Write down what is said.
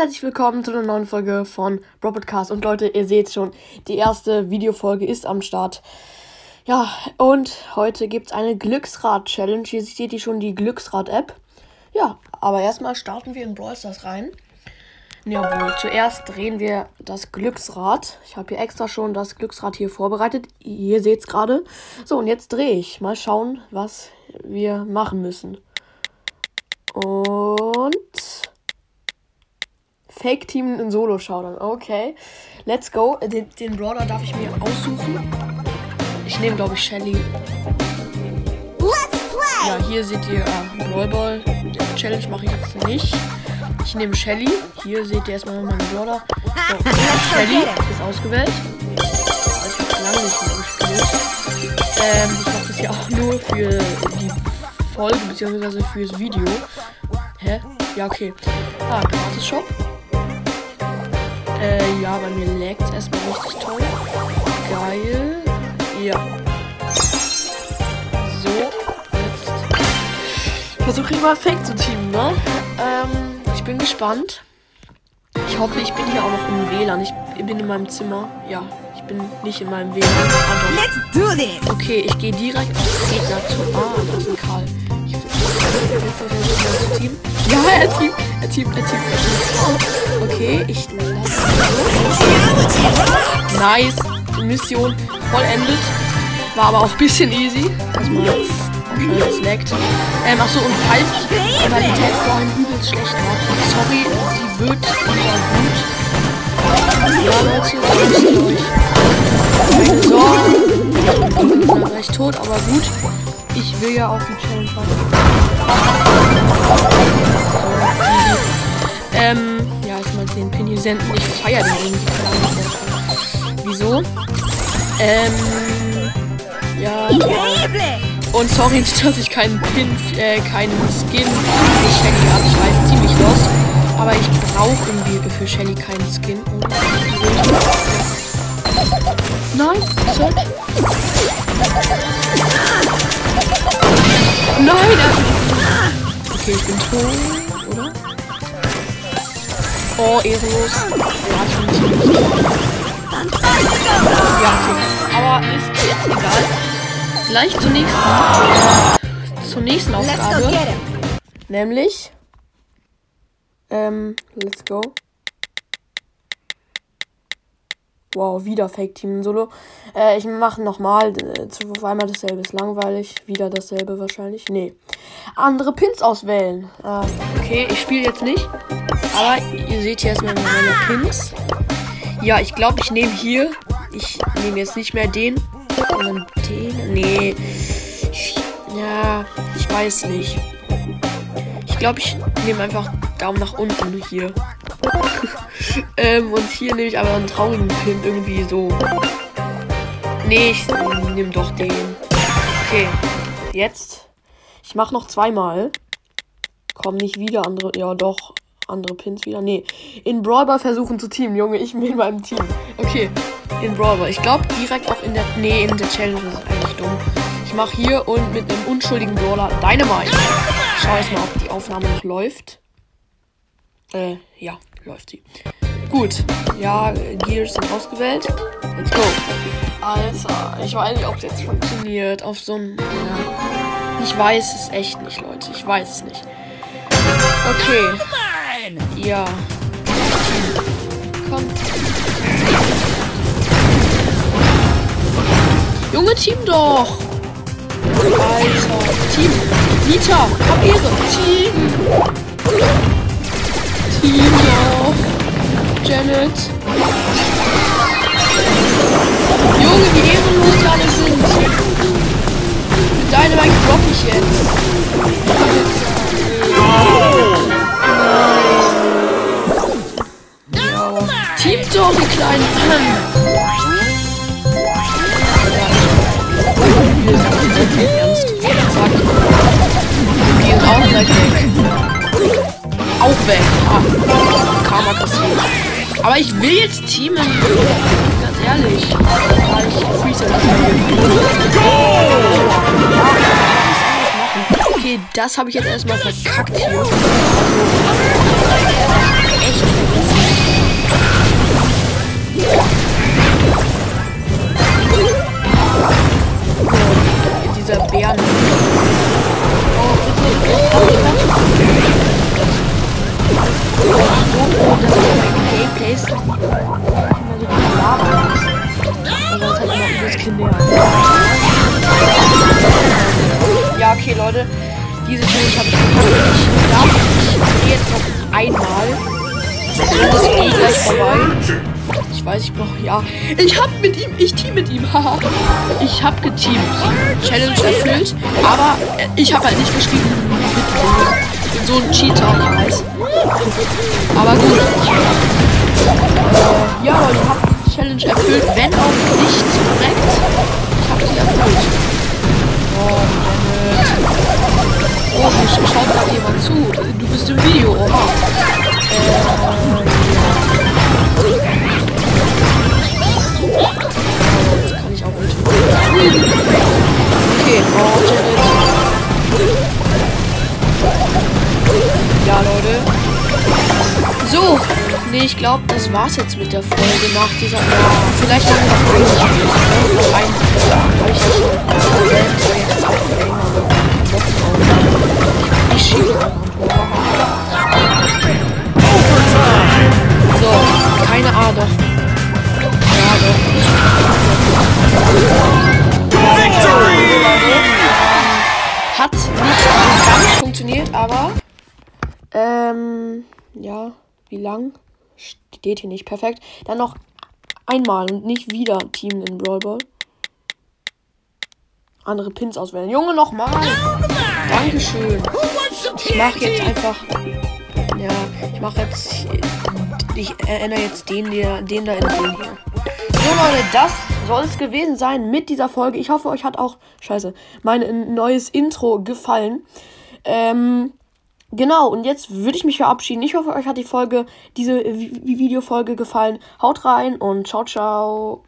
herzlich willkommen zu einer neuen Folge von Robotcast. Und Leute, ihr seht schon, die erste Videofolge ist am Start. Ja, und heute gibt es eine Glücksrad-Challenge. Hier seht ihr schon die Glücksrad-App. Ja, aber erstmal starten wir in Brawl Stars rein. Jawohl, zuerst drehen wir das Glücksrad. Ich habe hier extra schon das Glücksrad hier vorbereitet. Ihr seht es gerade. So, und jetzt drehe ich. Mal schauen, was wir machen müssen. Und Fake Team in Solo Showdown. Okay. Let's go. Den, den Brawler darf ich mir aussuchen. Ich nehme, glaube ich, Shelly. Ja, hier seht ihr äh, Brawl Ball. Challenge mache ich jetzt nicht. Ich nehme Shelly. Hier seht ihr erstmal meinen Brawler. So, Shelly ist ausgewählt. Also ich habe lange nicht mehr gespielt. Ähm, ich mache das ja auch nur für die Folge, beziehungsweise fürs Video. Hä? Ja, okay. Ah, Gratis Shop. Äh, ja, bei mir laggt es erstmal richtig toll. Geil. Ja. So, jetzt versuche ich mal Fake zu teamen, ne? Ähm, ich bin gespannt. Ich hoffe, ich bin hier auch noch im WLAN. Ich bin in meinem Zimmer. Ja, ich bin nicht in meinem WLAN. Ah, Let's do this! Okay, ich gehe direkt auf den Gegner zu. Ah, da ist ein Karl. Ich will Team. Ja, er teamt, er teamt, er teamt, er teamt. Okay, ich Nice. Mission vollendet. War aber auch ein bisschen easy. Erstmal schnell das leckt. Ähm, achso, und falls die Qualität vorhin übelst schlecht war, sorry, die wird wieder gut. Ja, Leute, da müsst ihr euch keine Sorgen. Ich bin recht tot, aber gut. Ich will ja auch die Challenge machen. Senden. Ich feiere den irgendwie. Wieso? Ähm, ja. Und sorry, dass ich keinen Pin, äh, keinen Skin für Shelly habe. Ich weiß, ziemlich lost. Aber ich brauche irgendwie für Shelly keinen Skin. Nein, Search. Nein, er Okay, ich bin tot? Oh, ehrenlos. Ja, okay. Aber ist jetzt egal. Gleich zur nächsten. Zur nächsten Aufgabe. Nämlich. Ähm, let's go. Wow, wieder Fake Team Solo. Äh, ich mache nochmal. Äh, zweimal dasselbe ist langweilig. Wieder dasselbe wahrscheinlich. Nee. Andere Pins auswählen. Äh, okay, ich spiele jetzt nicht. Aber ihr seht hier erstmal meine Pins. Ja, ich glaube, ich nehme hier. Ich nehme jetzt nicht mehr den. Sondern den. Nee. Ich, ja, ich weiß nicht. Ich glaube, ich nehme einfach Daumen nach unten hier. ähm, und hier nehme ich aber einen traurigen Pin irgendwie so. Nee, ich nehme doch den. Okay, jetzt. Ich mache noch zweimal. Kommen nicht wieder andere. Ja, doch. Andere Pins wieder. Nee. In Brawler versuchen zu teamen, Junge. Ich bin in meinem Team. Okay. In Brawler. Ich glaube direkt auch in der. Nee, in der Challenge ist eigentlich dumm. Ich mache hier und mit einem unschuldigen Brawler Dynamite. Ich schau jetzt mal, ob die Aufnahme noch läuft. Äh, ja läuft sie. Gut. Ja, Gears sind ausgewählt. Let's go. Alter, ich weiß nicht, ob es jetzt funktioniert. Auf so ein. Ja. Ich weiß es echt nicht, Leute. Ich weiß es nicht. Okay. Ja. Komm. Junge, Team doch! Alter. Team. Nita, hab Ehre. Team. Team noch. Janet. Junge, wie ehrenlos die alle sind. Mit Dynamite drop ich jetzt. Team doch, die kleinen Mann. Ernst. Zack. Wir gehen auch gleich weg auch weg. Ah, Karma kassiert. Aber ich will jetzt teamen. Ganz ehrlich. Okay, das habe ich jetzt erstmal verkackt hier. Oh, das ist mein Gameplays. Immer so die Lava. Und das halt immer übelst Kinder. Ja, okay, Leute. Diese Challenge habe ich verkackt. Ich ich gehe jetzt noch einmal. Dann ist eh gleich vorbei. Ich weiß, ich brauche. Ja. Ich hab mit ihm. Ich team mit ihm. Haha. ich hab geteamt. Challenge erfüllt. Aber äh, ich habe halt nicht geschrieben. Ich bin so ein Cheater, ich weiß. Aber gut. Äh, ja, ich hab die Challenge erfüllt. Wenn auch nicht korrekt. Ich hab sie erfüllt. Oh. Oh, hier schaut gerade jemand zu. Du bist im Video. Oha. Jetzt kann ich auch nicht. Okay, oh, glaube, das war's jetzt mit der Folge nach dieser. Ja, vielleicht haben wir noch ein Tor. So, keine Ahnung. Ja, doch. Hat nicht ganz funktioniert, aber ähm, ja, wie lang? Steht hier nicht perfekt. Dann noch einmal und nicht wieder Team in Brawl Ball. Andere Pins auswählen. Junge, nochmal. Dankeschön. Ich mache jetzt einfach. Ja, ich mache jetzt. Ich erinnere jetzt den, der, den da in den hier. So Leute, das soll es gewesen sein mit dieser Folge. Ich hoffe, euch hat auch, scheiße, mein neues Intro gefallen. Ähm, genau, und jetzt würde ich mich verabschieden. Ich hoffe, euch hat die Folge, diese Videofolge gefallen. Haut rein und ciao, ciao.